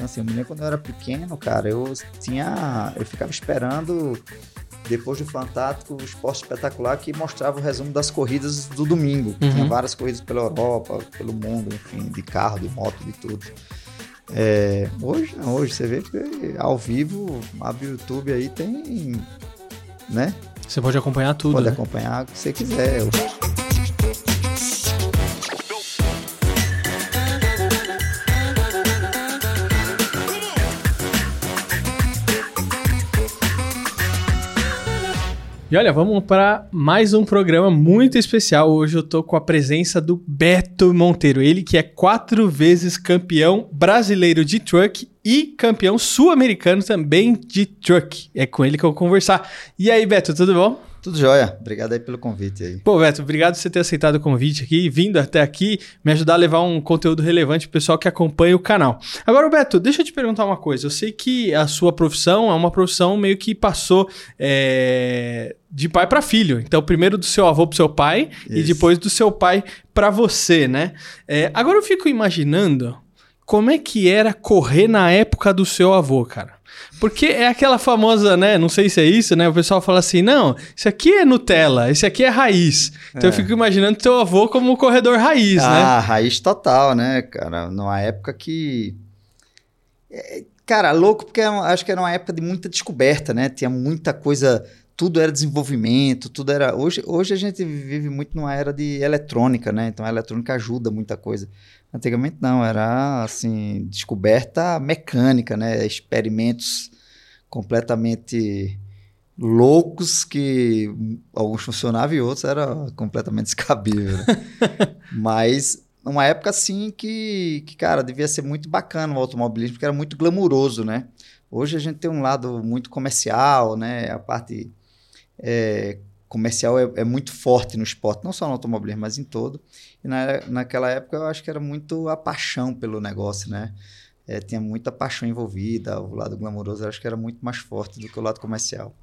Então, assim, eu me lembro quando eu era pequeno, cara, eu tinha. Eu ficava esperando, depois do Fantástico, o esporte espetacular que mostrava o resumo das corridas do domingo. Uhum. Tinha várias corridas pela Europa, pelo mundo, enfim, de carro, de moto, de tudo. É, hoje não, hoje você vê que ao vivo, abre o YouTube aí, tem. né? Você pode acompanhar tudo. Pode né? acompanhar o que você quiser. E olha, vamos para mais um programa muito especial. Hoje eu tô com a presença do Beto Monteiro, ele que é quatro vezes campeão brasileiro de truck e campeão sul-americano também de truck. É com ele que eu vou conversar. E aí, Beto, tudo bom? Tudo jóia. Obrigado aí pelo convite aí. Pô, Beto, obrigado por você ter aceitado o convite aqui, vindo até aqui, me ajudar a levar um conteúdo relevante pro pessoal que acompanha o canal. Agora, Beto, deixa eu te perguntar uma coisa. Eu sei que a sua profissão é uma profissão meio que passou é, de pai para filho. Então, primeiro do seu avô pro seu pai e Isso. depois do seu pai para você, né? É, agora eu fico imaginando como é que era correr na época do seu avô, cara. Porque é aquela famosa, né? Não sei se é isso, né? O pessoal fala assim: não, isso aqui é Nutella, esse aqui é raiz. Então eu É. fico imaginando teu avô como um corredor raiz, né? ah, raiz total, né, cara? Numa época que. É, Cara, louco, porque eu acho que era uma época de muita descoberta, né? Tinha muita coisa. Tudo era desenvolvimento, tudo era. Hoje, hoje a gente vive muito numa era de eletrônica, né? Então a eletrônica ajuda muita coisa. Antigamente não, era assim, descoberta mecânica, né? Experimentos completamente loucos que alguns funcionavam e outros era completamente descabível. né? Mas numa época assim que, que, cara, devia ser muito bacana o automobilismo, porque era muito glamuroso, né? Hoje a gente tem um lado muito comercial, né? A parte é, comercial é, é muito forte no esporte, não só no automobilismo, mas em todo. E na, naquela época eu acho que era muito a paixão pelo negócio, né? É, tinha muita paixão envolvida, o lado glamouroso eu acho que era muito mais forte do que o lado comercial.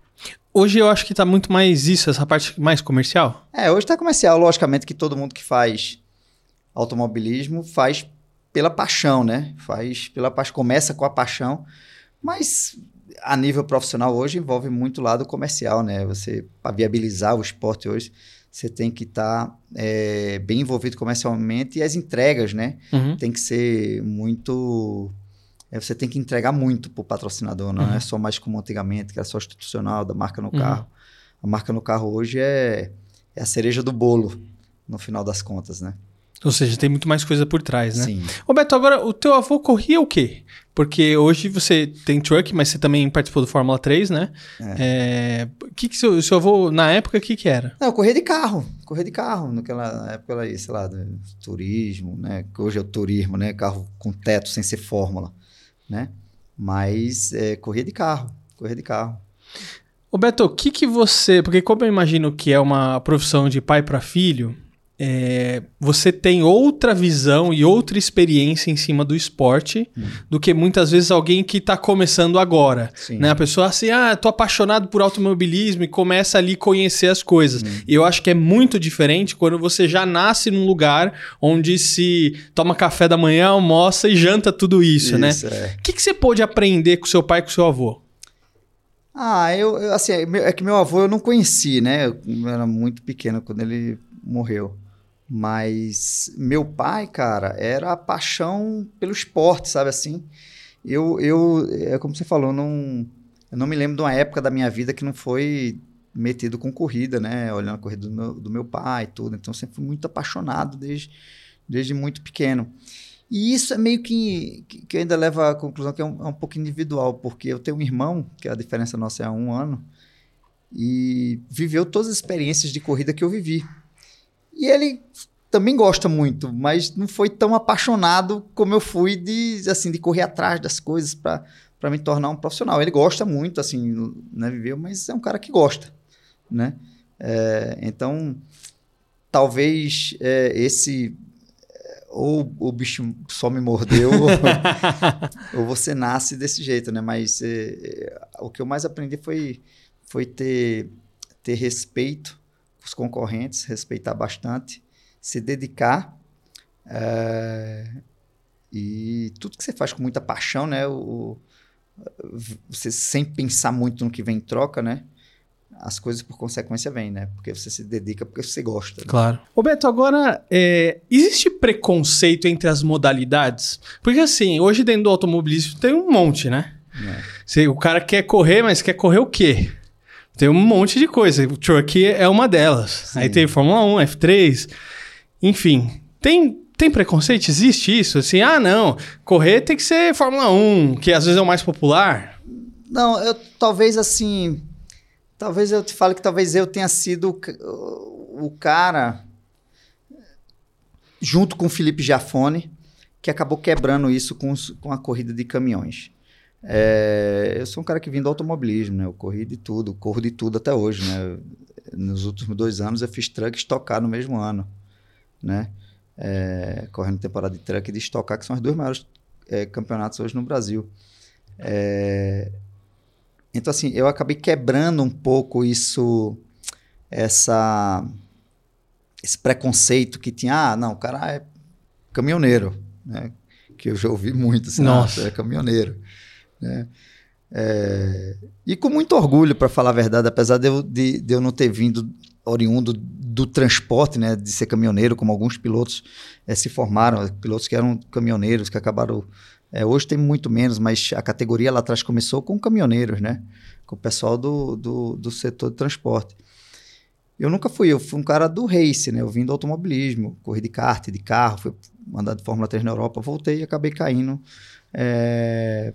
Hoje eu acho que tá muito mais isso, essa parte mais comercial. É, hoje tá comercial, logicamente que todo mundo que faz automobilismo faz pela paixão, né? Faz pela paixão, começa com a paixão, mas a nível profissional hoje envolve muito lado comercial, né? Você, para viabilizar o esporte hoje, você tem que estar é, bem envolvido comercialmente e as entregas, né? Uhum. Tem que ser muito. é, você tem que entregar muito para o patrocinador, não Uhum. é só mais como antigamente, que era só institucional, da marca no Uhum. carro. A marca no carro hoje é, é a cereja do bolo, no final das contas, né? Ou seja, tem muito mais coisa por trás, né? Sim. Ô Beto, agora o teu avô corria o quê? Porque hoje você tem truck, mas você também participou do Fórmula 3, né? É. O que que seu, seu avô, na época, o que que era? Não, eu corria de carro, corria de carro. Naquela época era sei lá, turismo, né? Que hoje é o turismo, né? Carro com teto, sem ser fórmula, né? Mas é, corria de carro, corria de carro. Ô Beto, o que que você... Porque como eu imagino que é uma profissão de pai para filho, é, você tem outra visão e outra experiência em cima do esporte do que muitas vezes alguém que tá começando agora. Sim. Né? A pessoa assim, ah, tô apaixonado por automobilismo e começa ali a conhecer as coisas. Uhum. E eu acho que é muito diferente quando você já nasce num lugar onde se toma café da manhã, almoça e janta tudo isso, né? Isso, é. O que, que você pôde aprender com seu pai e com seu avô? Ah, eu, assim, é é que meu avô eu não conheci, né? Eu era muito pequeno quando ele morreu. Mas meu pai, cara, era a paixão pelo esporte, sabe assim? Eu, eu é como você falou, não, eu não me lembro de uma época da minha vida que não foi metido com corrida, né? Olhando a corrida do meu, do meu pai e tudo. Então, sempre fui muito apaixonado desde, desde muito pequeno. E isso é meio que, que, que ainda leva à conclusão que é um, é um pouco individual, porque eu tenho um irmão, que a diferença nossa é um ano, e viveu todas as experiências de corrida que eu vivi. E ele também gosta muito, mas não foi tão apaixonado como eu fui de, assim, de correr atrás das coisas para para me tornar um profissional. Ele gosta muito, assim, né, viveu, mas é um cara que gosta, né? É, então, talvez é, esse ou o bicho só me mordeu ou, ou você nasce desse jeito, né? Mas é, é, o que eu mais aprendi foi foi ter ter respeito os concorrentes, respeitar bastante, se dedicar é, e tudo que você faz com muita paixão, né? O, você sem pensar muito no que vem em troca, né? As coisas por consequência vêm, né? Porque você se dedica porque você gosta. Né? Claro. Roberto, agora, é, existe preconceito entre as modalidades? Porque assim, hoje dentro do automobilismo tem um monte, né? É. Você, o cara quer correr, mas quer correr o quê? Tem um monte de coisa. O truck é uma delas. Sim. Aí tem Fórmula 1, F3, enfim. Tem tem preconceito? Existe isso? Assim, ah, não, correr tem que ser Fórmula 1, que às vezes é o mais popular. Não, eu talvez assim. Talvez eu te fale que talvez eu tenha sido o, o cara, junto com o Felipe Giafone, que acabou quebrando isso com, com a corrida de caminhões. É, eu sou um cara que vim do automobilismo, né? Eu corri de tudo, corro de tudo até hoje, né? Nos últimos dois anos eu fiz truck estocar no mesmo ano, né? é, correndo temporada de truck e de estocar, que são os dois maiores é, campeonatos hoje no Brasil. É, então, assim, eu acabei quebrando um pouco isso, essa, esse preconceito que tinha, ah, não, o cara é caminhoneiro, né? Que eu já ouvi muito, assim, Nossa. Ah, é caminhoneiro, né? É, e com muito orgulho, para falar a verdade, apesar de eu, de, de eu não ter vindo oriundo do transporte, né, de ser caminhoneiro, como alguns pilotos é, se formaram, pilotos que eram caminhoneiros, que acabaram. É, hoje tem muito menos, mas a categoria lá atrás começou com caminhoneiros, né? Com o pessoal do, do, do setor de transporte. Eu nunca fui, eu fui um cara do race, né? Eu vim do automobilismo, corri de kart, de carro, fui andar de Fórmula 3 na Europa, voltei e acabei caindo, é,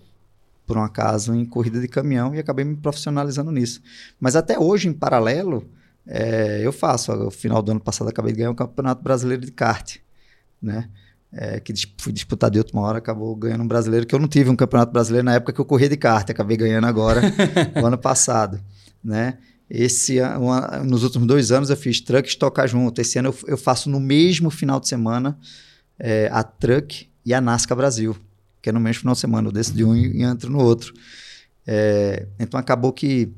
por um acaso, em corrida de caminhão e acabei me profissionalizando nisso. Mas até hoje, em paralelo, é, eu faço. No final do ano passado acabei de ganhar o um Campeonato Brasileiro de Kart, né? É, que fui disputado de última hora, acabou ganhando um brasileiro, que eu não tive um campeonato brasileiro na época que eu corria de kart, acabei ganhando agora, no ano passado, né? Esse ano, nos últimos dois anos eu fiz truck e tocar junto. Esse ano eu, eu, faço no mesmo final de semana é, a truck e a Nasca Brasil, que é no mesmo final de semana. Eu desço de um e, entro no outro. É, então acabou que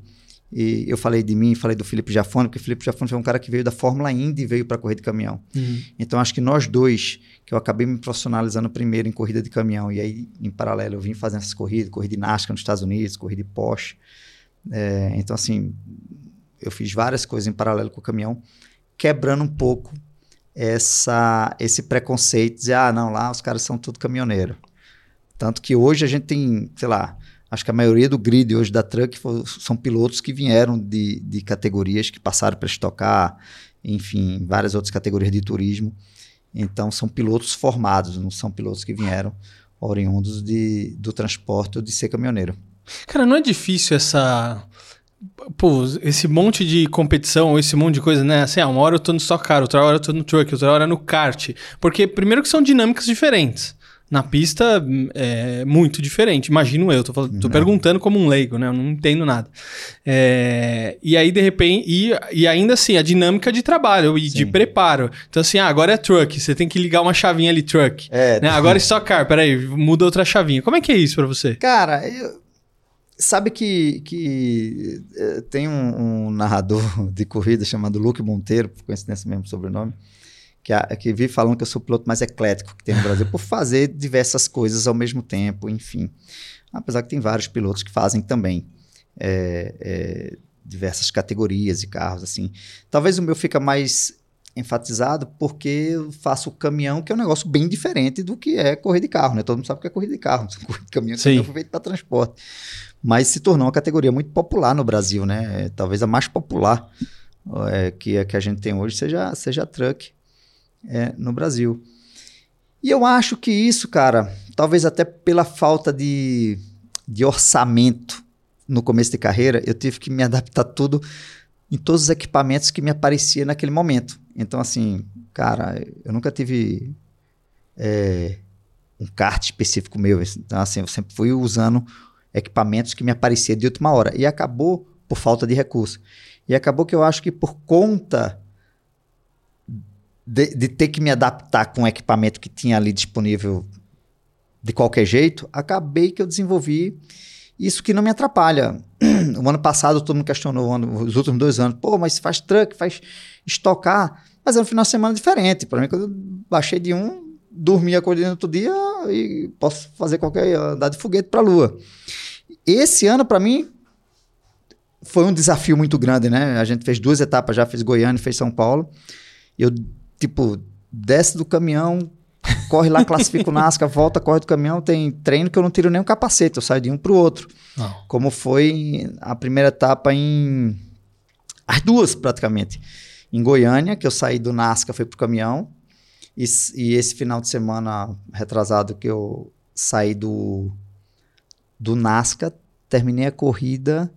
e eu falei de mim, falei do Felipe Jafone, porque o Felipe Jafone foi um cara que veio da Fórmula Indy e veio para correr de caminhão. Uhum. Então acho que nós dois, que eu acabei me profissionalizando primeiro em corrida de caminhão, e aí em paralelo eu vim fazendo essas corridas, corrida de NASCAR nos Estados Unidos, corrida de Porsche. É, então assim, eu fiz várias coisas em paralelo com o caminhão, quebrando um pouco essa, esse preconceito de ah, não, lá os caras são tudo caminhoneiro. Tanto que hoje a gente tem, sei lá, Acho que a maioria do grid hoje da Truck são pilotos que vieram de, de categorias que passaram para estocar, enfim, várias outras categorias de turismo. Então, são pilotos formados, não são pilotos que vieram oriundos de, do transporte ou de ser caminhoneiro. Cara, não é difícil essa. Pô, esse monte de competição, esse monte de coisa, né? Assim, ah, uma hora eu tô no Stock Car, outra hora eu tô no Truck, outra hora no kart. Porque, primeiro, que são dinâmicas diferentes. Na pista é muito diferente, imagino eu. Tô, falando, tô perguntando como um leigo, né? Eu não entendo nada. É, e aí, de repente, e, e ainda assim, a dinâmica de trabalho e Sim. de preparo. Então, assim, ah, agora é truck, você tem que ligar uma chavinha ali, truck. É, né? Agora é Stock Car, peraí, muda outra chavinha. Como é que é isso para você? Cara, eu, sabe que, que eh, tem um, um narrador de corrida chamado Luke Monteiro, por coincidência mesmo sobrenome, que, a, que vive falando que eu sou o piloto mais eclético que tem no Brasil, por fazer diversas coisas ao mesmo tempo, enfim. Apesar que tem vários pilotos que fazem também é, é, diversas categorias de carros, assim. Talvez o meu fica mais enfatizado porque eu faço caminhão, que é um negócio bem diferente do que é correr de carro, né? Todo mundo sabe que é corrida de carro, caminhão, caminhão foi feito para transporte. Mas se tornou uma categoria muito popular no Brasil, né? Talvez a mais popular é, que, é, que a gente tem hoje seja, seja a truck é, no Brasil. E eu acho que isso, cara, talvez até pela falta de, de orçamento no começo de carreira, eu tive que me adaptar tudo em todos os equipamentos que me aparecia naquele momento. Então, assim, cara, eu nunca tive é, um kart específico meu. Então, assim, eu sempre fui usando equipamentos que me apareciam de última hora. E acabou por falta de recurso. E acabou que eu acho que por conta de, de, ter que me adaptar com o equipamento que tinha ali disponível de qualquer jeito, acabei que eu desenvolvi isso que não me atrapalha. O ano passado todo mundo questionou, os últimos dois anos, pô, mas faz truck, faz estocar, mas é um final de semana diferente. Para mim, quando eu baixei de um, dormi, acordei no outro dia, e posso fazer qualquer andar de foguete para a Lua. Esse ano, para mim, foi um desafio muito grande, né? A gente fez duas etapas já, fez Goiânia e fez São Paulo. Eu, tipo, desce do caminhão, corre lá, classifica o Nasca, volta, corre do caminhão. Tem treino que eu não tiro nem o capacete, eu saio de um pro outro. Não. Como foi a primeira etapa em. As duas, praticamente. Em Goiânia, que eu saí do Nasca, fui pro caminhão. E, e esse final de semana retrasado que eu saí do, do Nasca, terminei a corrida.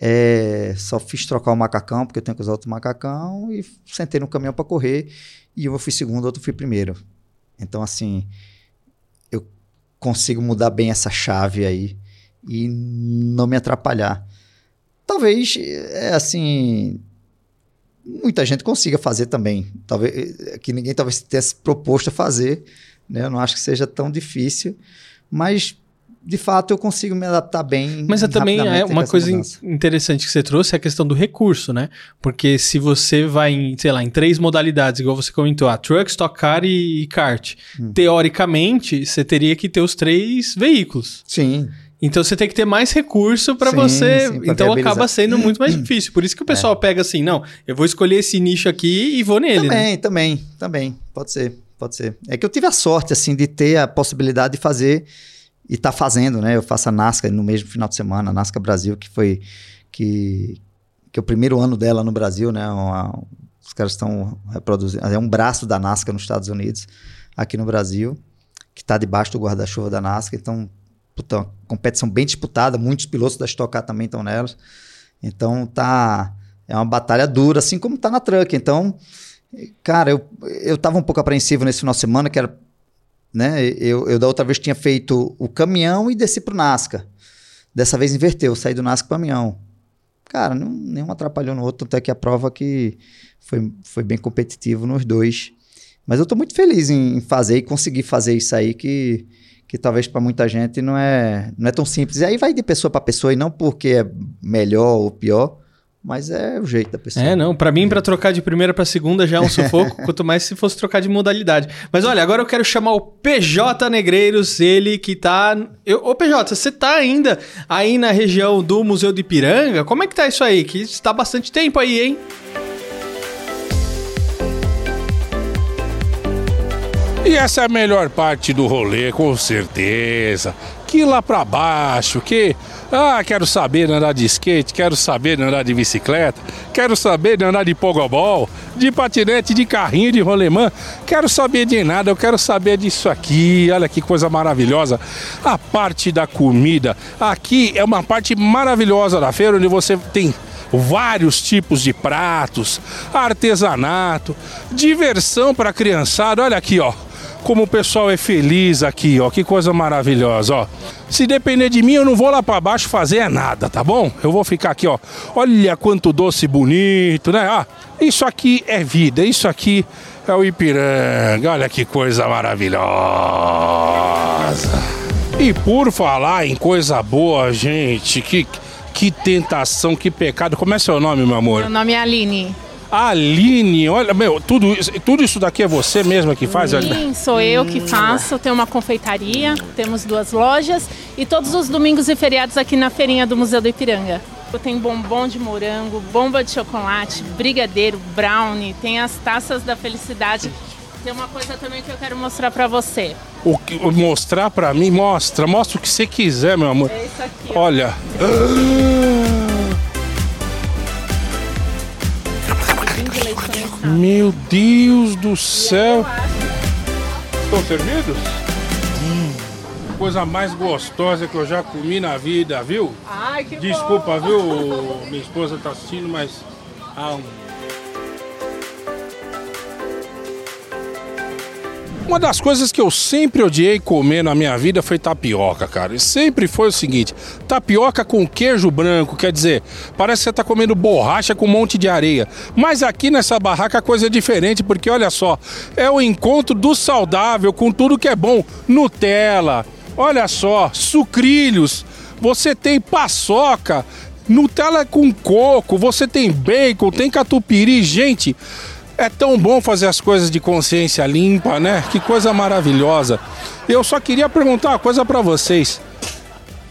É, só fiz trocar o macacão, porque eu tenho que usar outro macacão, e sentei no caminhão para correr. E eu fui segundo, outro fui primeiro. Então, assim, eu consigo mudar bem essa chave aí e não me atrapalhar. Talvez, é assim, muita gente consiga fazer também. Talvez que ninguém talvez tenha se proposto a fazer, né? Eu não acho que seja tão difícil, mas de fato eu consigo me adaptar bem. Mas é também é uma coisa mudança. interessante que você trouxe é a questão do recurso, né? Porque se você vai em, sei lá, em três modalidades, igual você comentou, a truck, stock car e kart, hum. teoricamente você teria que ter os três veículos. Sim. Então você tem que ter mais recurso para você. Sim, então acaba sendo muito mais difícil. Por isso que o pessoal é. pega assim, não, eu vou escolher esse nicho aqui e vou nele. Também, né? também, também. Pode ser, pode ser. É que eu tive a sorte, assim, de ter a possibilidade de fazer e tá fazendo, né? Eu faço a Nasca no mesmo final de semana, a Nasca Brasil, que foi que, que é o primeiro ano dela no Brasil, né? Uma, os caras estão reproduzindo, é um braço da Nasca nos Estados Unidos, aqui no Brasil, que está debaixo do guarda-chuva da Nasca, então puta, competição bem disputada, muitos pilotos da Stock Car também estão nelas. Então tá é uma batalha dura, assim como tá na Truck. Então, cara, eu eu tava um pouco apreensivo nesse final de semana, que era né? Eu, eu da outra vez tinha feito o caminhão e desci pro Nasca. Dessa vez inverteu, saí do Nasca pro caminhão. Cara, não, nenhum atrapalhou no outro, até que a prova que foi, foi bem competitivo nos dois. Mas eu tô muito feliz em fazer e conseguir fazer isso aí que, que talvez para muita gente não é, não é tão simples. E aí vai de pessoa para pessoa e não porque é melhor ou pior, mas é o jeito da pessoa. É, não. Para mim, para trocar de primeira para segunda já é um sufoco, quanto mais se fosse trocar de modalidade. Mas olha, agora eu quero chamar o PJ Negreiros, ele que tá. Eu, ô PJ, você tá ainda aí na região do Museu de Ipiranga? Como é que tá isso aí? Que está bastante tempo aí, hein? E essa é a melhor parte do rolê, com certeza. Que lá para baixo, que ah, quero saber andar de skate, quero saber andar de bicicleta, quero saber andar de pogobol, de patinete, de carrinho, de rolemã. Quero saber de nada, eu quero saber disso aqui. Olha que coisa maravilhosa. A parte da comida. Aqui é uma parte maravilhosa da feira onde você tem vários tipos de pratos, artesanato, diversão para criançada. Olha aqui, ó como o pessoal é feliz aqui, ó. Que coisa maravilhosa, ó. Se depender de mim, eu não vou lá para baixo fazer nada, tá bom? Eu vou ficar aqui, ó. Olha quanto doce bonito, né? Ah, isso aqui é vida, isso aqui é o Ipiranga. Olha que coisa maravilhosa. E por falar em coisa boa, gente, que, que tentação, que pecado. Como é seu nome, meu amor? Meu nome é Aline. Aline, olha, meu, tudo isso, tudo isso daqui é você mesma que faz? Sim, sou eu que faço. Tenho uma confeitaria, temos duas lojas e todos os domingos e feriados aqui na feirinha do Museu do Ipiranga. Eu tenho bombom de morango, bomba de chocolate, brigadeiro, brownie, tem as taças da felicidade. Tem uma coisa também que eu quero mostrar para você. O que mostrar para mim? Mostra, mostra o que você quiser, meu amor. É isso aqui. Olha. Meu Deus do céu! Estão servidos? Hum. Coisa mais gostosa que eu já comi na vida, viu? Ai, que Desculpa, bom. viu? Minha esposa tá assistindo, mas. Ah, um Uma das coisas que eu sempre odiei comer na minha vida foi tapioca, cara. E sempre foi o seguinte: tapioca com queijo branco, quer dizer, parece que você está comendo borracha com um monte de areia. Mas aqui nessa barraca a coisa é diferente, porque olha só, é o encontro do saudável com tudo que é bom. Nutella, olha só, sucrilhos, você tem paçoca, Nutella com coco, você tem bacon, tem catupiry, gente. É tão bom fazer as coisas de consciência limpa, né? Que coisa maravilhosa. Eu só queria perguntar uma coisa para vocês.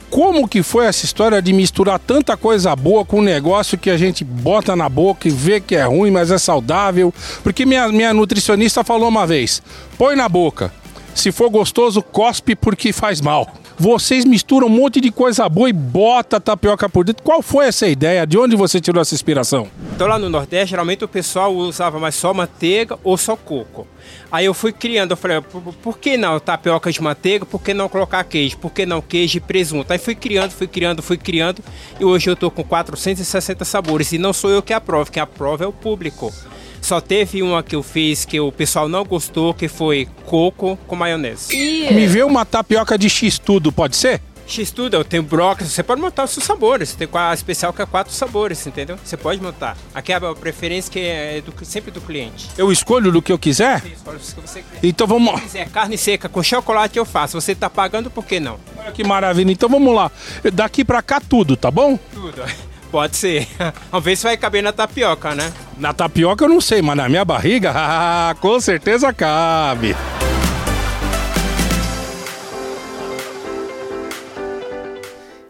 Como que foi essa história de misturar tanta coisa boa com um negócio que a gente bota na boca e vê que é ruim, mas é saudável? Porque minha, minha nutricionista falou uma vez: põe na boca. Se for gostoso, cospe porque faz mal. Vocês misturam um monte de coisa boa e bota tapioca por dentro. Qual foi essa ideia? De onde você tirou essa inspiração? Então lá no Nordeste, geralmente o pessoal usava mais só manteiga ou só coco. Aí eu fui criando, eu falei, por, por que não tapioca de manteiga? Por que não colocar queijo? Por que não queijo e presunto? Aí fui criando, fui criando, fui criando. E hoje eu tô com 460 sabores. E não sou eu que aprovo, quem aprova é o público. Só teve uma que eu fiz que o pessoal não gostou, que foi coco com maionese. Me vê uma tapioca de X tudo, pode ser? X tudo, eu tenho brócolis, você pode montar os seus sabores. Tem a especial que é quatro sabores, entendeu? Você pode montar. Aqui é a preferência que é do, sempre do cliente. Eu escolho do que eu quiser? Você escolhe o que você quiser. Então vamos. Se quiser carne seca com chocolate, eu faço. Você tá pagando, por que não? Olha que maravilha. Então vamos lá. Daqui pra cá tudo, tá bom? Tudo. Pode ser. Vamos ver se vai caber na tapioca, né? Na tapioca eu não sei, mas na minha barriga, com certeza cabe.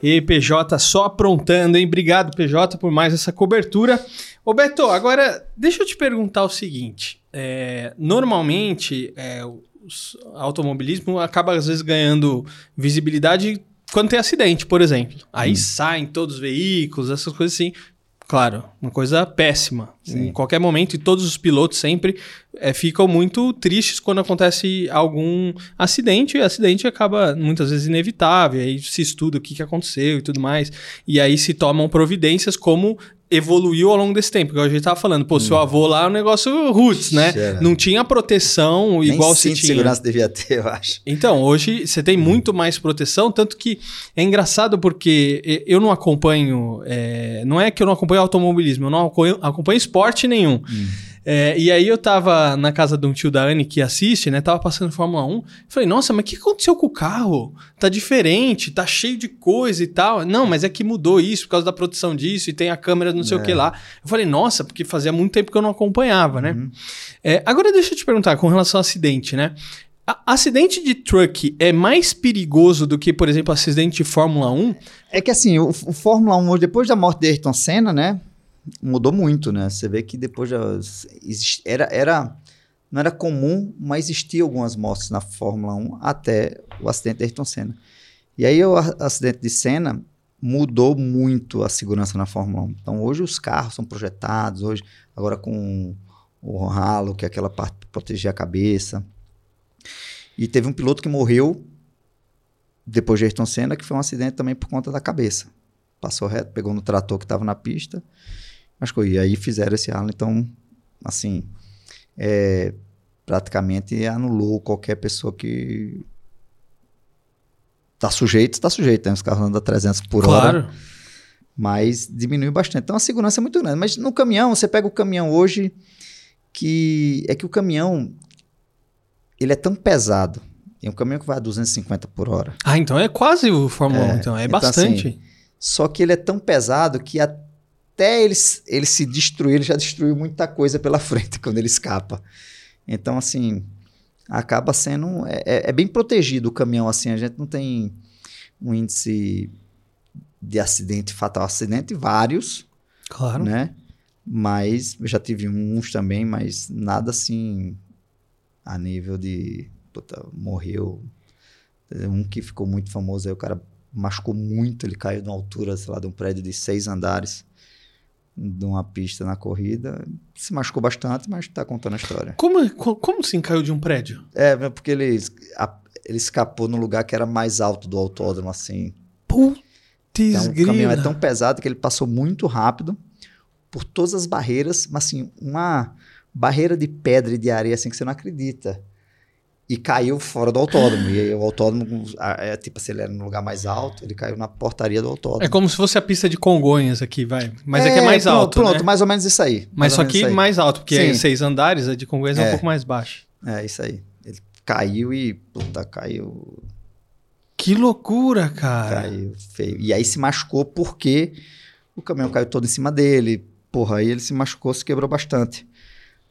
E PJ só aprontando, hein? Obrigado, PJ, por mais essa cobertura. Ô Beto, agora deixa eu te perguntar o seguinte. É, normalmente, é, o automobilismo acaba às vezes ganhando visibilidade quando tem acidente, por exemplo. Aí hum. saem todos os veículos, essas coisas assim. Claro, uma coisa péssima. Sim. Em qualquer momento, e todos os pilotos sempre é, ficam muito tristes quando acontece algum acidente, e o acidente acaba muitas vezes inevitável, aí se estuda o que, que aconteceu e tudo mais, e aí se tomam providências como evoluiu ao longo desse tempo. Igual a gente tava falando, pô, hum. seu avô lá é um negócio roots, né? Não tinha proteção Nem igual se tinha. segurança devia ter, eu acho. Então, hoje você tem muito mais proteção, tanto que é engraçado porque eu não acompanho, é, não é que eu não acompanho automobilismo, eu não acompanho esporte nenhum. Hum. É, e aí eu tava na casa de um tio da Anne que assiste, né? Tava passando Fórmula 1. Falei, nossa, mas o que aconteceu com o carro? Tá diferente, tá cheio de coisa e tal. Não, mas é que mudou isso por causa da produção disso e tem a câmera não sei é. o que lá. Eu falei, nossa, porque fazia muito tempo que eu não acompanhava, né? Uhum. É, agora deixa eu te perguntar com relação ao acidente, né? A acidente de truck é mais perigoso do que, por exemplo, acidente de Fórmula 1? É que assim, o, o Fórmula 1, depois da morte de Ayrton Senna, né? Mudou muito, né? Você vê que depois já era, era não era comum, mas existia algumas mortes na Fórmula 1 até o acidente de Ayrton Senna. E aí o acidente de Senna mudou muito a segurança na Fórmula 1. Então hoje os carros são projetados, hoje agora com o ralo, que é aquela parte para proteger a cabeça. E teve um piloto que morreu depois de Ayrton Senna, que foi um acidente também por conta da cabeça. Passou reto, pegou no trator que estava na pista machucou. E aí fizeram esse ralo, então, assim, é, praticamente anulou qualquer pessoa que tá sujeito, está sujeito, né? Os carros andam a 300 por claro. hora. Mas diminuiu bastante. Então a segurança é muito grande. Mas no caminhão, você pega o caminhão hoje, que é que o caminhão ele é tão pesado. Tem um caminhão que vai a 250 por hora. Ah, então é quase o Fórmula 1, é, então é então, bastante. Assim, só que ele é tão pesado que a até ele, ele se destruir, ele já destruiu muita coisa pela frente quando ele escapa. Então, assim, acaba sendo. É, é, é, bem protegido o caminhão, assim, a gente não tem um índice de acidente fatal. Acidente vários. Claro. Né? Mas eu já tive uns também, mas nada assim a nível de. Puta, morreu. Um que ficou muito famoso aí, o cara machucou muito, ele caiu de uma altura, sei lá, de um prédio de seis andares de uma pista na corrida. Se machucou bastante, mas está contando a história. Como, como assim caiu de um prédio? É, porque ele, a, ele escapou no lugar que era mais alto do autódromo, assim. Putz, então, O caminhão é tão pesado que ele passou muito rápido por todas as barreiras, mas assim, uma barreira de pedra e de areia assim que você não acredita e caiu fora do autódromo. E o autódromo, é, tipo, se ele era no lugar mais alto, ele caiu na portaria do autódromo. É como se fosse a pista de Congonhas aqui, vai. Mas é, que é mais pronto, alto. Pronto, né? mais ou menos isso aí. Mas só que mais alto, porque é seis andares, a de Congonhas é, é um pouco mais baixo. É, isso aí. Ele caiu e, puta, caiu. Que loucura, cara. Caiu feio. E aí se machucou porque o caminhão caiu todo em cima dele. Porra, aí ele se machucou, se quebrou bastante.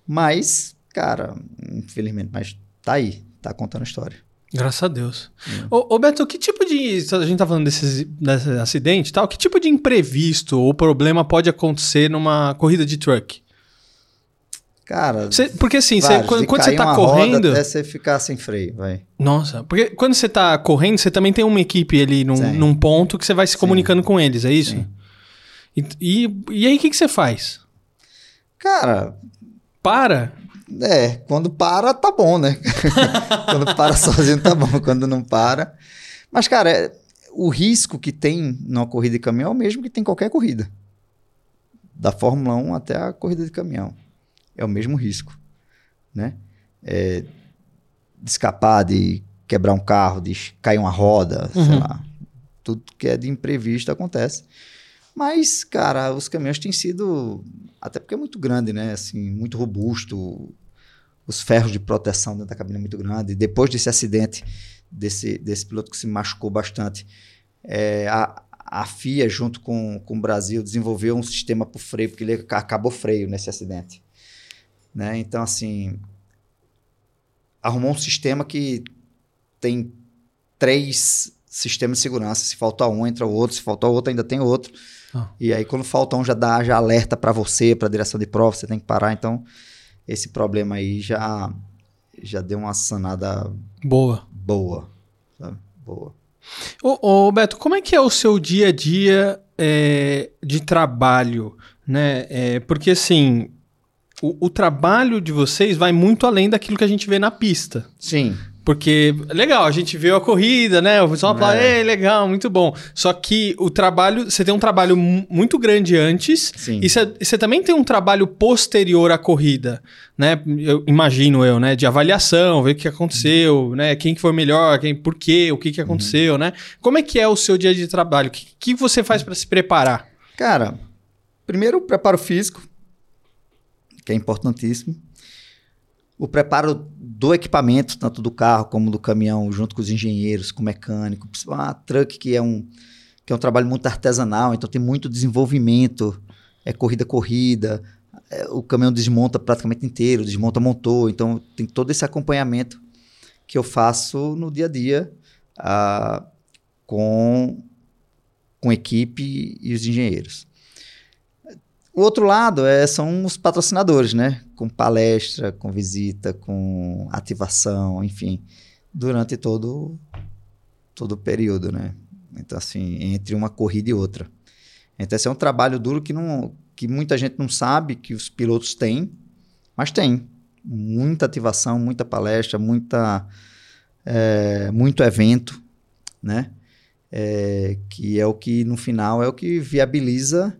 Mas, cara, infelizmente, mas tá aí, tá contando a história. Graças a Deus. Ô, ô, Beto, que tipo de. A gente tá falando desses, desse acidente e tal. Que tipo de imprevisto ou problema pode acontecer numa corrida de truck? Cara, Cê- porque assim, cê- vários, quando, de quando você tá correndo. até você ficar sem freio, vai. Nossa, porque quando você tá correndo, você também tem uma equipe ali num, Sim. num ponto que você vai se Sim. comunicando com eles, é isso? Sim. E, e, e aí, o que, que você faz? Cara, Para? É, quando para, tá bom, né? quando para sozinho, tá bom. Quando não para. Mas, cara, é- o risco que tem numa corrida de caminhão é o mesmo que tem em qualquer corrida. Da Fórmula 1 até a corrida de caminhão. É o mesmo risco, né? É, de escapar, de quebrar um carro, de cair uma roda, sei Uhum. lá. Tudo que é de imprevisto acontece. Mas, cara, os caminhões têm sido. Até porque é muito grande, né? Assim, muito robusto. Os ferros de proteção dentro da cabine é muito grande. Depois desse acidente, desse, desse piloto que se machucou bastante, é, a, a FIA, junto com, com o Brasil, desenvolveu um sistema para o freio, porque ele ac- acabou freio nesse acidente. Né? Então, assim, arrumou um sistema que tem três sistemas de segurança. Se faltar um, entra o outro. Se faltar o outro, ainda tem outro. Ah. E aí, quando falta um, já dá já alerta para você, para a direção de prova, você tem que parar. Então, esse problema aí já, já deu uma sanada Boa. boa. Sabe? Boa. Ô, ô, Beto, como é que é o seu dia a dia é, de trabalho, né? É, porque assim, o, o trabalho de vocês vai muito além daquilo que a gente vê na pista. Sim. Porque, legal, a gente viu a corrida, né? O pessoal fala, É. é legal, muito bom. Só que o trabalho, você tem um trabalho mu- muito grande antes Sim. e você- também tem um trabalho posterior à corrida, né? Eu imagino eu, né? De avaliação, ver o que aconteceu, né? Quem que foi melhor, quem, por quê, o que que aconteceu, né? Como é que é o seu dia de trabalho? O que, que você faz para se preparar? Cara, primeiro o preparo físico, que é importantíssimo. O preparo do equipamento, tanto do carro como do caminhão, junto com os engenheiros, com o mecânico. A truck, que é um, que é um trabalho muito artesanal, então tem muito desenvolvimento. É corrida, corrida. é, o caminhão desmonta praticamente inteiro, desmonta, montou. Então tem todo esse acompanhamento que eu faço no dia a dia ah, com, com equipe e os engenheiros. O outro lado é, são os patrocinadores, né? Com palestra, com visita, com ativação, enfim, durante todo, todo o período, né? Então, assim, entre uma corrida e outra. Então, esse é um trabalho duro que, não, que muita gente não sabe que os pilotos têm, mas tem. Muita ativação, muita palestra, muita, é, muito evento, né? É, que é o que, no final, é o que viabiliza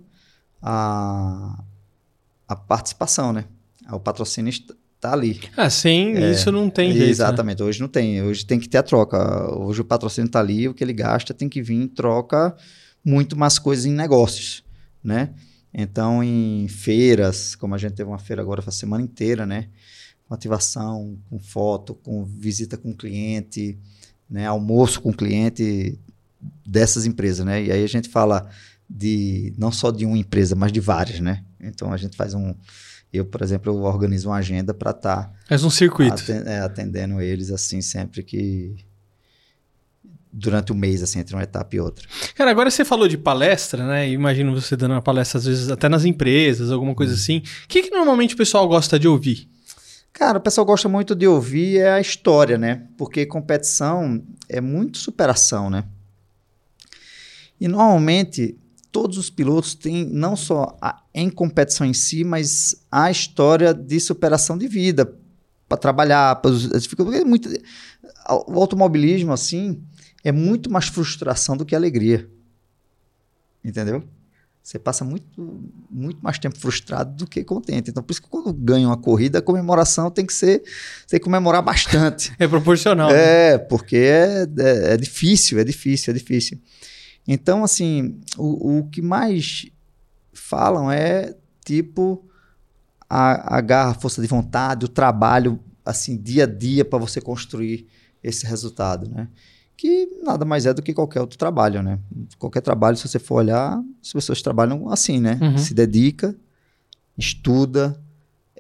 a, a participação, né? O patrocínio está ali. Ah, sem isso não tem jeito. né? Exatamente, hoje não tem. Hoje tem que ter a troca. Hoje o patrocínio está ali, o que ele gasta tem que vir em troca muito mais coisas em negócios, né? Então, em feiras, como a gente teve uma feira agora a semana inteira, né? Com ativação, com foto, com visita com cliente, né? Almoço com cliente dessas empresas, né? E aí a gente fala de não só de uma empresa, mas de várias, né? Então a gente faz um eu, por exemplo, eu organizo uma agenda para estar tá Faz um circuito. é, atendendo eles assim sempre que durante o mês assim entre uma etapa e outra. Cara, agora você falou de palestra, né? Imagino você dando uma palestra, às vezes, até nas empresas, alguma coisa assim. O que, que normalmente o pessoal gosta de ouvir? Cara, o pessoal gosta muito de ouvir é a história, né? Porque competição é muito superação, né? E normalmente todos os pilotos têm não só a, em competição em si, mas a história de superação de vida para trabalhar, para. Muito, o automobilismo assim é muito mais frustração do que alegria, entendeu? Você passa muito, muito mais tempo frustrado do que contente. Então, por isso que quando ganha uma corrida, a comemoração tem que ser. Você tem que comemorar bastante. É proporcional. né? É, porque é, é, é difícil, é difícil, é difícil. Então, assim, o, o que mais falam é tipo a, a garra, força de vontade, o trabalho, assim, dia a dia para você construir esse resultado, né? Que nada mais é do que qualquer outro trabalho, né? Qualquer trabalho, se você for olhar, as pessoas trabalham assim, né? Uhum. Se dedica, estuda,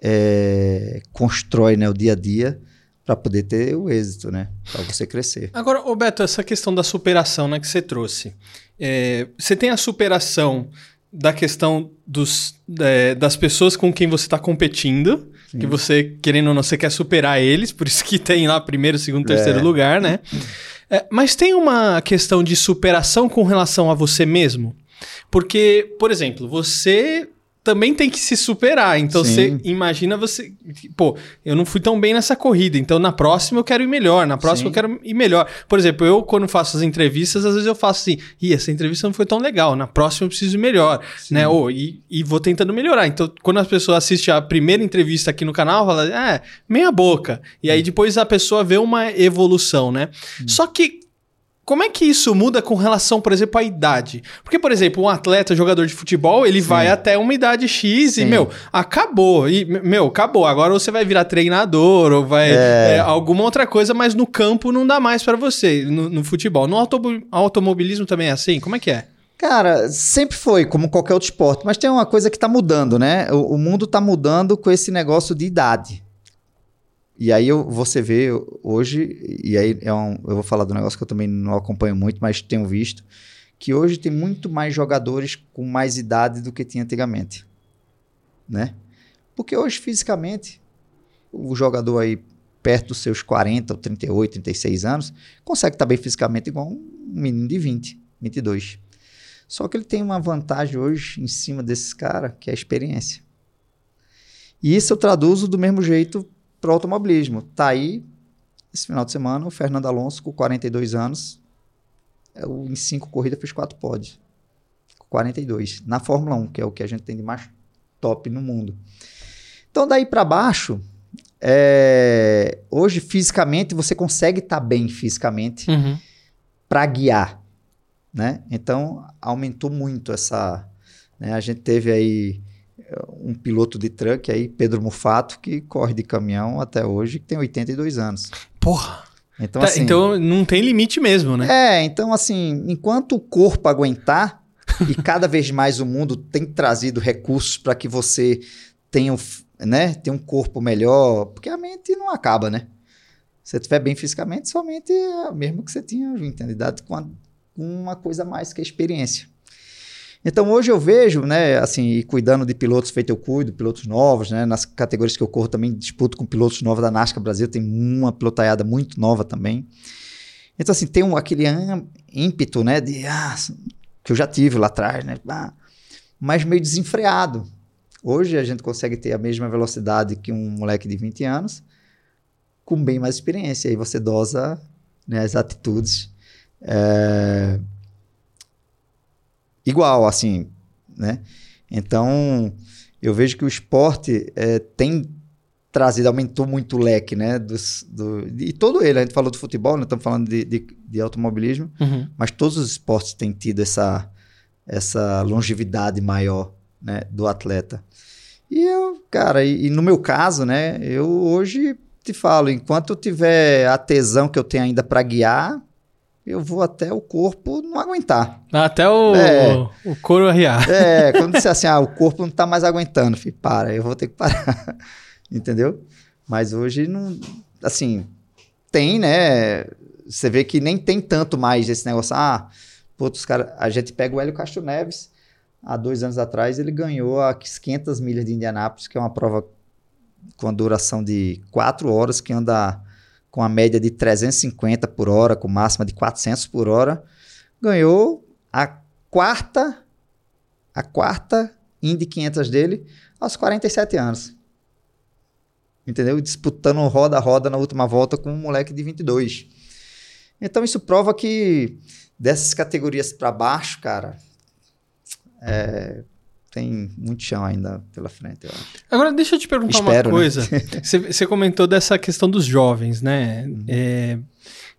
é, constrói né, o dia a dia para poder ter o êxito, né? Para você crescer. Agora, Roberto, essa questão da superação né, que você trouxe. É, você tem a superação da questão dos, é, das pessoas com quem você está competindo, Sim. que você, querendo ou não, você quer superar eles, por isso que tem lá primeiro, segundo, terceiro é. lugar, né? É, mas tem uma questão de superação com relação a você mesmo? Porque, por exemplo, você também tem que se superar. Então você imagina você. Pô, eu não fui tão bem nessa corrida, então na próxima eu quero ir melhor, na próxima Sim. eu quero ir melhor. Por exemplo, eu, quando faço as entrevistas, às vezes eu faço assim: ih, essa entrevista não foi tão legal, na próxima eu preciso ir melhor, Sim. né? Ou, e, e vou tentando melhorar. Então, quando as pessoas assistem a primeira entrevista aqui no canal, fala, é, meia boca. E aí depois a pessoa vê uma evolução, né? Só que como é que isso muda com relação, por exemplo, à idade? Porque, por exemplo, um atleta, jogador de futebol, ele Sim. vai até uma idade X Sim. e, meu, acabou. E, meu, acabou. Agora você vai virar treinador ou vai é. É, alguma outra coisa, mas no campo não dá mais para você, no, no, futebol. No automobilismo também é assim? Como é que é? Cara, sempre foi, como qualquer outro esporte, mas tem uma coisa que tá mudando, né? O, o mundo tá mudando com esse negócio de idade. E aí eu, você vê hoje, e aí é um, eu vou falar do negócio que eu também não acompanho muito, mas tenho visto, que hoje tem muito mais jogadores com mais idade do que tinha antigamente. Né? Porque hoje, fisicamente, o jogador aí perto dos seus 40 ou 38, 36 anos, consegue estar bem fisicamente igual um menino de 20, 22. Só que ele tem uma vantagem hoje em cima desses caras, que é a experiência. E isso eu traduzo do mesmo jeito para o automobilismo. Tá aí, esse final de semana, o Fernando Alonso, com 42 anos, é em cinco corridas fez quatro pódios. 42. Na Fórmula 1, que é o que a gente tem de mais top no mundo. Então, daí para baixo, é, hoje, fisicamente, você consegue estar tá bem fisicamente uhum. para guiar. Né? Então, aumentou muito essa. Né? A gente teve aí um piloto de truck aí, Pedro Mufato, que corre de caminhão até hoje, que tem 82 anos. Porra! Então, tá, assim, então não tem limite mesmo, né? É, então assim, enquanto o corpo aguentar, e cada vez mais o mundo tem trazido recursos para que você tenha, né, tenha um corpo melhor, porque a mente não acaba, né? Se você estiver bem fisicamente, somente é mesmo que você tinha idade com uma coisa mais que a experiência. Então hoje eu vejo, né, assim, cuidando de pilotos feito eu cuido, pilotos novos, né, nas categorias que eu corro também disputo com pilotos novos da NASCAR Brasil, tem uma pilotaiada muito nova também. Então assim, tem um, aquele ímpeto, né, de, ah, que eu já tive lá atrás, né, ah, mas meio desenfreado. Hoje a gente consegue ter a mesma velocidade que um moleque de 20 anos, com bem mais experiência. Aí você dosa né, as atitudes. É, igual, assim, né? Então, eu vejo que o esporte é, tem trazido, aumentou muito o leque, né? Dos, do, e todo ele, a gente falou do futebol, né? Estamos falando de, de, de automobilismo, uhum. mas todos os esportes têm tido essa, essa longevidade maior né? do atleta. E eu, cara, e, e no meu caso, né? Eu hoje te falo, enquanto eu tiver a tesão que eu tenho ainda para guiar, eu vou até o corpo não aguentar. Até o, é, o couro arriar. É, quando disser assim, ah, o corpo não está mais aguentando, filho, para, eu vou ter que parar. Entendeu? Mas hoje não. Assim, tem, né? Você vê que nem tem tanto mais esse negócio. Ah, pô, os cara, a gente pega o Hélio Castro Neves, há dois anos atrás, ele ganhou as 500 milhas de Indianápolis, que é uma prova com a duração de quatro horas, que anda com a média de 350 por hora, com máxima de 400 por hora, ganhou a quarta a quarta Indy 500 dele aos 47 anos. Entendeu? Disputando roda a roda na última volta com um moleque de 22. Então isso prova que dessas categorias para baixo, cara, é, tem muito chão ainda pela frente. Agora, deixa eu te perguntar Espero, uma né? coisa. Você comentou dessa questão dos jovens, né? Uhum. É,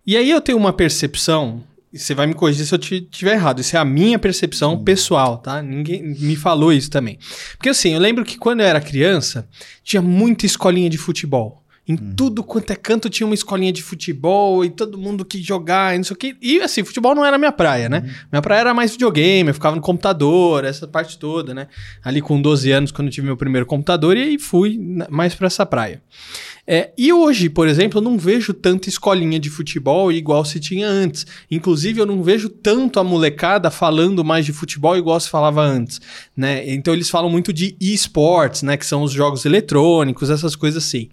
e aí eu tenho uma percepção, você vai me corrigir se eu estiver errado, isso é a minha percepção uhum. pessoal, tá? Ninguém me falou isso também. Porque assim, eu lembro que quando eu era criança, tinha muita escolinha de futebol. Em hum. tudo quanto é canto tinha uma escolinha de futebol e todo mundo que jogar e não sei o que. E assim, futebol não era minha praia, né? Uhum. Minha praia era mais videogame, eu ficava no computador, essa parte toda, né? Ali com 12 anos, quando eu tive meu primeiro computador, e aí fui mais para essa praia. É, e hoje, por exemplo, eu não vejo tanta escolinha de futebol igual se tinha antes. Inclusive, eu não vejo tanto a molecada falando mais de futebol igual se falava antes, né? Então eles falam muito de esportes, né? Que são os jogos eletrônicos, essas coisas assim.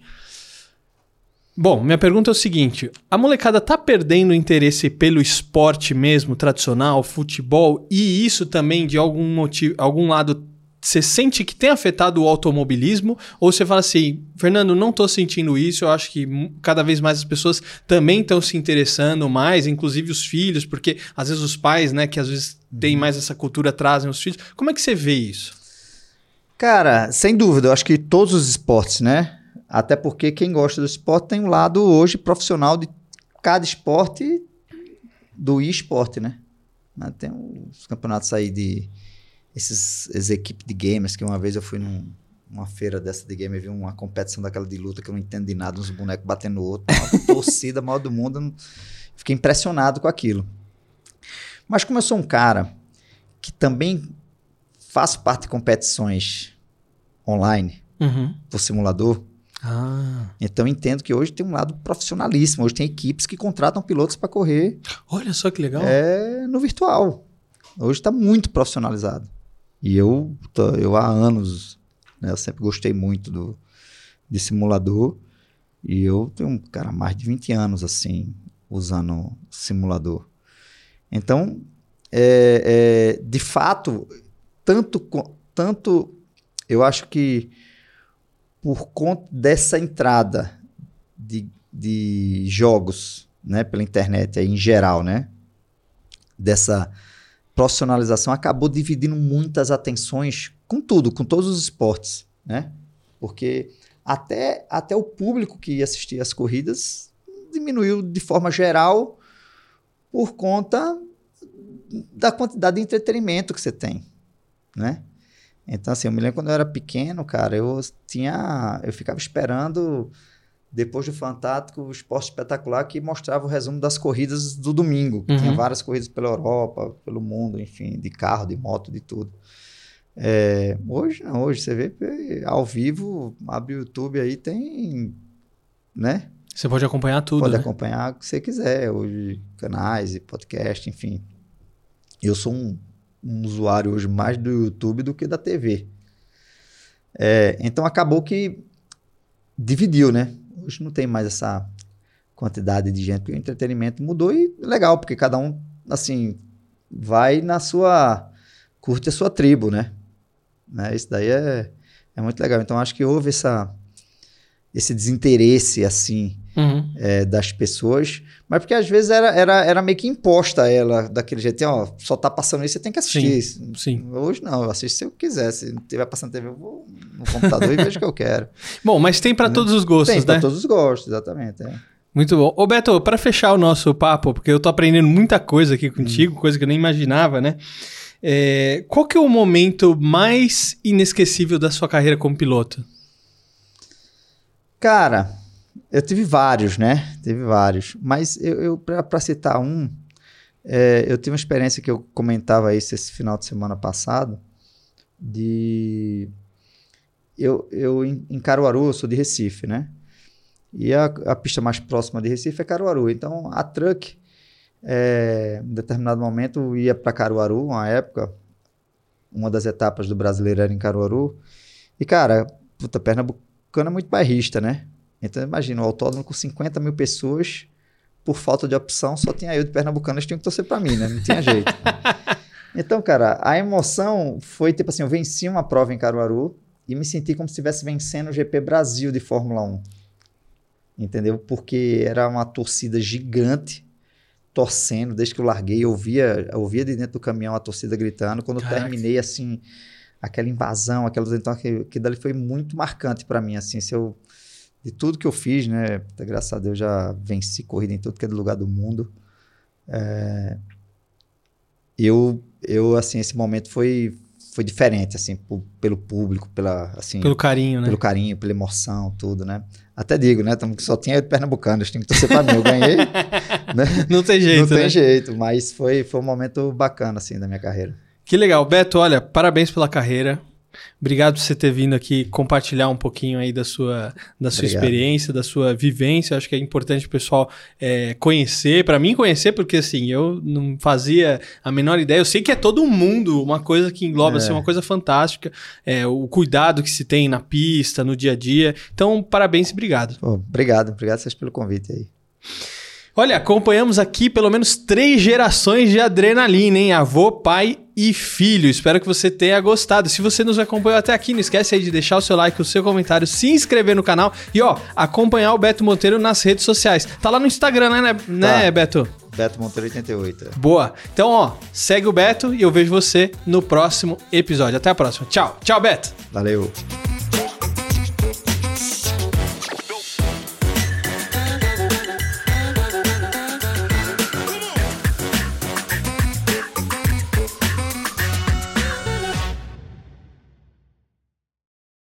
Bom, minha pergunta é o seguinte: a molecada tá perdendo interesse pelo esporte mesmo, tradicional, futebol, e isso também de algum motivo, algum lado você sente que tem afetado o automobilismo? Ou você fala assim, Fernando, não estou sentindo isso, eu acho que cada vez mais as pessoas também estão se interessando mais, inclusive os filhos, porque às vezes os pais, né, que às vezes têm mais essa cultura, trazem os filhos. Como é que você vê isso? Cara, sem dúvida, eu acho que todos os esportes, né? Até porque quem gosta do esporte tem um lado hoje profissional de cada esporte do esporte, né? Tem os campeonatos aí de esses, essas equipes de gamers, que uma vez eu fui num, numa feira dessa de game vi uma competição daquela de luta que eu não entendo de nada, uns bonecos batendo no outro, uma torcida maior do mundo. Fiquei impressionado com aquilo. Mas como eu sou um cara que também faço parte de competições online, uhum. por simulador, ah. Então entendo que hoje tem um lado profissionalíssimo. Hoje tem equipes que contratam pilotos para correr. Olha só que legal. É no virtual. Hoje está muito profissionalizado. E eu, eu há anos, né, eu sempre gostei muito do, de simulador. E eu tenho, cara, mais de 20 anos, assim, usando simulador. Então, é, é, de fato, tanto, tanto eu acho que por conta dessa entrada de, de jogos né, pela internet aí, em geral, né? Dessa profissionalização acabou dividindo muitas atenções com tudo, com todos os esportes, né? Porque até, até o público que ia assistir as corridas diminuiu de forma geral por conta da quantidade de entretenimento que você tem, né? Então, assim, eu me lembro quando eu era pequeno, cara, eu tinha... Eu ficava esperando depois do Fantástico, o Esporte Espetacular, que mostrava o resumo das corridas do domingo. Uhum. Tinha várias corridas pela Europa, pelo mundo, enfim, de carro, de moto, de tudo. É, hoje não, hoje você vê ao vivo, abre o YouTube aí, tem, né? Você pode acompanhar tudo, Pode né? acompanhar o que você quiser, hoje canais e podcast, enfim. Eu sou um, um usuário hoje mais do YouTube do que da TV. É, então acabou que dividiu, né? Hoje não tem mais essa quantidade de gente, o entretenimento mudou e legal, porque cada um, assim, vai na sua. curte a sua tribo, né? né? Isso daí é, é muito legal. Então acho que houve essa, esse desinteresse, assim, uhum. é, das pessoas, mas porque às vezes era, era, era meio que imposta ela daquele jeito, ó, só tá passando isso, você tem que assistir. Sim, sim. Hoje não, eu assisto se eu quiser. Se não estiver passando TV, eu vou no computador e vejo o que eu quero. Bom, mas tem para né? todos os gostos, tem, né? Tem para todos os gostos, exatamente. É. Muito bom. Ô Beto, para fechar o nosso papo, porque eu tô aprendendo muita coisa aqui contigo, hum. coisa que eu nem imaginava, né? É, qual que é o momento mais inesquecível da sua carreira como piloto? Cara, eu tive vários, né? Teve vários. Mas eu, eu para citar um, é, eu tive uma experiência que eu comentava isso esse final de semana passado, de... Eu, eu em, Caruaru, eu sou de Recife, né? E a, a pista mais próxima de Recife é Caruaru. Então, a truck, é, em determinado momento, ia para Caruaru, uma época, uma das etapas do brasileiro era em Caruaru. E, cara, puta, Pernambucano é muito bairrista, né? Então imagina, o autódromo com 50 mil pessoas, por falta de opção, só tinha eu de Pernambucano, eles tinham que torcer para mim, né? Não tinha jeito. então, cara, a emoção foi tipo assim, eu venci uma prova em Caruaru e me senti como se estivesse vencendo o GP Brasil de Fórmula 1. Entendeu? Porque era uma torcida gigante torcendo, desde que eu larguei, eu ouvia, eu ouvia de dentro do caminhão a torcida gritando. Quando eu terminei, assim, aquela invasão, aquela então que, que dali foi muito marcante para mim, assim, se eu de tudo que eu fiz, né? Graças a Deus já venci corrida em todo que é lugar do mundo. É, eu, eu, assim, esse momento foi, foi diferente, assim, pelo público, pela, assim... Pelo carinho, né? Pelo carinho, pela emoção, tudo, né? Até digo, né? Tamo, só tinha pernambucanos, tem que torcer pra mim, eu ganhei. né? Não tem jeito, Não né? tem jeito, mas foi, foi um momento bacana, assim, da minha carreira. Que legal. Beto, olha, parabéns pela carreira. Obrigado por você ter vindo aqui compartilhar um pouquinho aí da sua, da sua experiência, da sua vivência. Acho que é importante o pessoal é, conhecer, para mim conhecer, porque assim, eu não fazia a menor ideia. Eu sei que é todo mundo uma coisa que engloba, assim, é. assim, uma coisa fantástica. É, o cuidado que se tem na pista, no dia a dia. Então, parabéns e obrigado. Pô, obrigado, obrigado vocês pelo convite aí. Olha, acompanhamos aqui pelo menos três gerações de adrenalina, hein? Avô, pai e filho. Espero que você tenha gostado. Se você nos acompanhou até aqui, não esquece aí de deixar o seu like, o seu comentário, se inscrever no canal e, ó, acompanhar o Beto Monteiro nas redes sociais. Tá lá no Instagram, né, né, né tá. Beto? Beto Monteiro 88. Boa. Então, ó, segue o Beto e eu vejo você no próximo episódio. Até a próxima. Tchau. Tchau, Beto. Valeu.